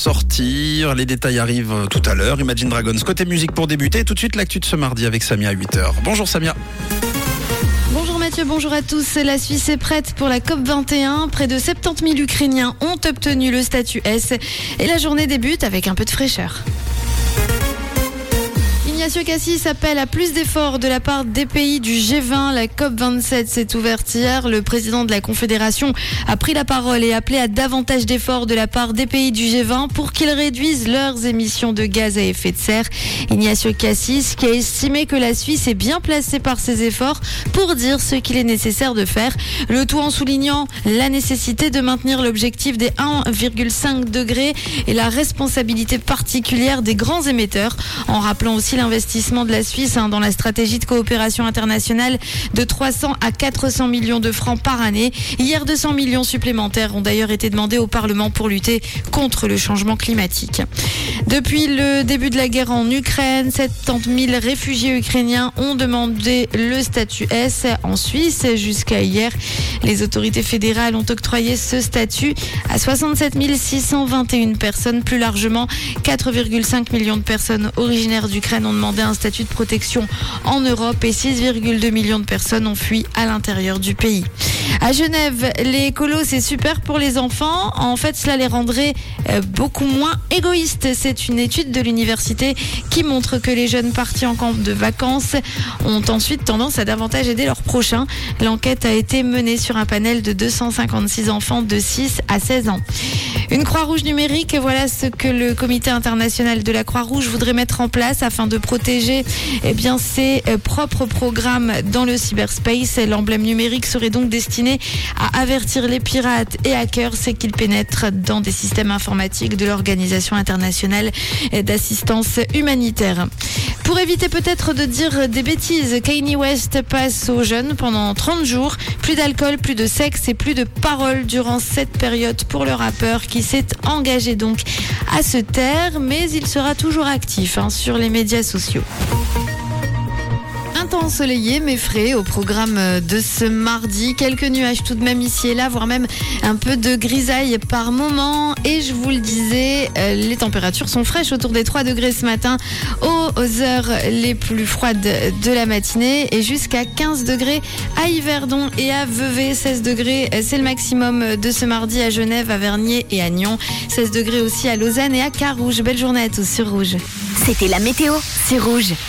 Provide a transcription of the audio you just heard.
sortir. Les détails arrivent tout à l'heure. Imagine Dragons côté musique pour débuter. Tout de suite l'actu de ce mardi avec Samia à 8h. Bonjour Samia. Bonjour Mathieu, bonjour à tous. La Suisse est prête pour la COP21. Près de 70 000 Ukrainiens ont obtenu le statut S et la journée débute avec un peu de fraîcheur. Ignacio Cassis appelle à plus d'efforts de la part des pays du G20. La COP27 s'est ouverte hier. Le président de la Confédération a pris la parole et appelé à davantage d'efforts de la part des pays du G20 pour qu'ils réduisent leurs émissions de gaz à effet de serre. Ignacio Cassis qui a estimé que la Suisse est bien placée par ses efforts pour dire ce qu'il est nécessaire de faire. Le tout en soulignant la nécessité de maintenir l'objectif des 1,5 degrés et la responsabilité particulière des grands émetteurs en rappelant aussi l'investissement de la Suisse hein, dans la stratégie de coopération internationale de 300 à 400 millions de francs par année. Hier, 200 millions supplémentaires ont d'ailleurs été demandés au Parlement pour lutter contre le changement climatique. Depuis le début de la guerre en Ukraine, 70 000 réfugiés ukrainiens ont demandé le statut S en Suisse. Jusqu'à hier, les autorités fédérales ont octroyé ce statut à 67 621 personnes. Plus largement, 4,5 millions de personnes originaires d'Ukraine ont demandé un statut de protection en Europe et 6,2 millions de personnes ont fui à l'intérieur du pays. À Genève, les colos, c'est super pour les enfants. En fait, cela les rendrait euh, beaucoup moins égoïstes. C'est une étude de l'université qui montre que les jeunes partis en camp de vacances ont ensuite tendance à davantage aider leurs prochains. L'enquête a été menée sur un panel de 256 enfants de 6 à 16 ans. Une Croix-Rouge numérique, voilà ce que le comité international de la Croix-Rouge voudrait mettre en place afin de protéger eh bien, ses euh, propres programmes dans le cyberspace. L'emblème numérique serait donc destiné à avertir les pirates et hackers qu'ils pénètrent dans des systèmes informatiques de l'Organisation internationale d'assistance humanitaire. Pour éviter peut-être de dire des bêtises, Kanye West passe aux jeunes pendant 30 jours. Plus d'alcool, plus de sexe et plus de paroles durant cette période pour le rappeur qui s'est engagé donc à se taire, mais il sera toujours actif hein, sur les médias sociaux ensoleillé mais frais au programme de ce mardi. Quelques nuages tout de même ici et là, voire même un peu de grisaille par moment. Et je vous le disais, euh, les températures sont fraîches autour des 3 degrés ce matin aux heures les plus froides de la matinée et jusqu'à 15 degrés à Yverdon et à Vevey. 16 degrés, c'est le maximum de ce mardi à Genève, à Vernier et à Nyon. 16 degrés aussi à Lausanne et à Carouge. Belle journée à tous sur Rouge. C'était la météo, c'est Rouge.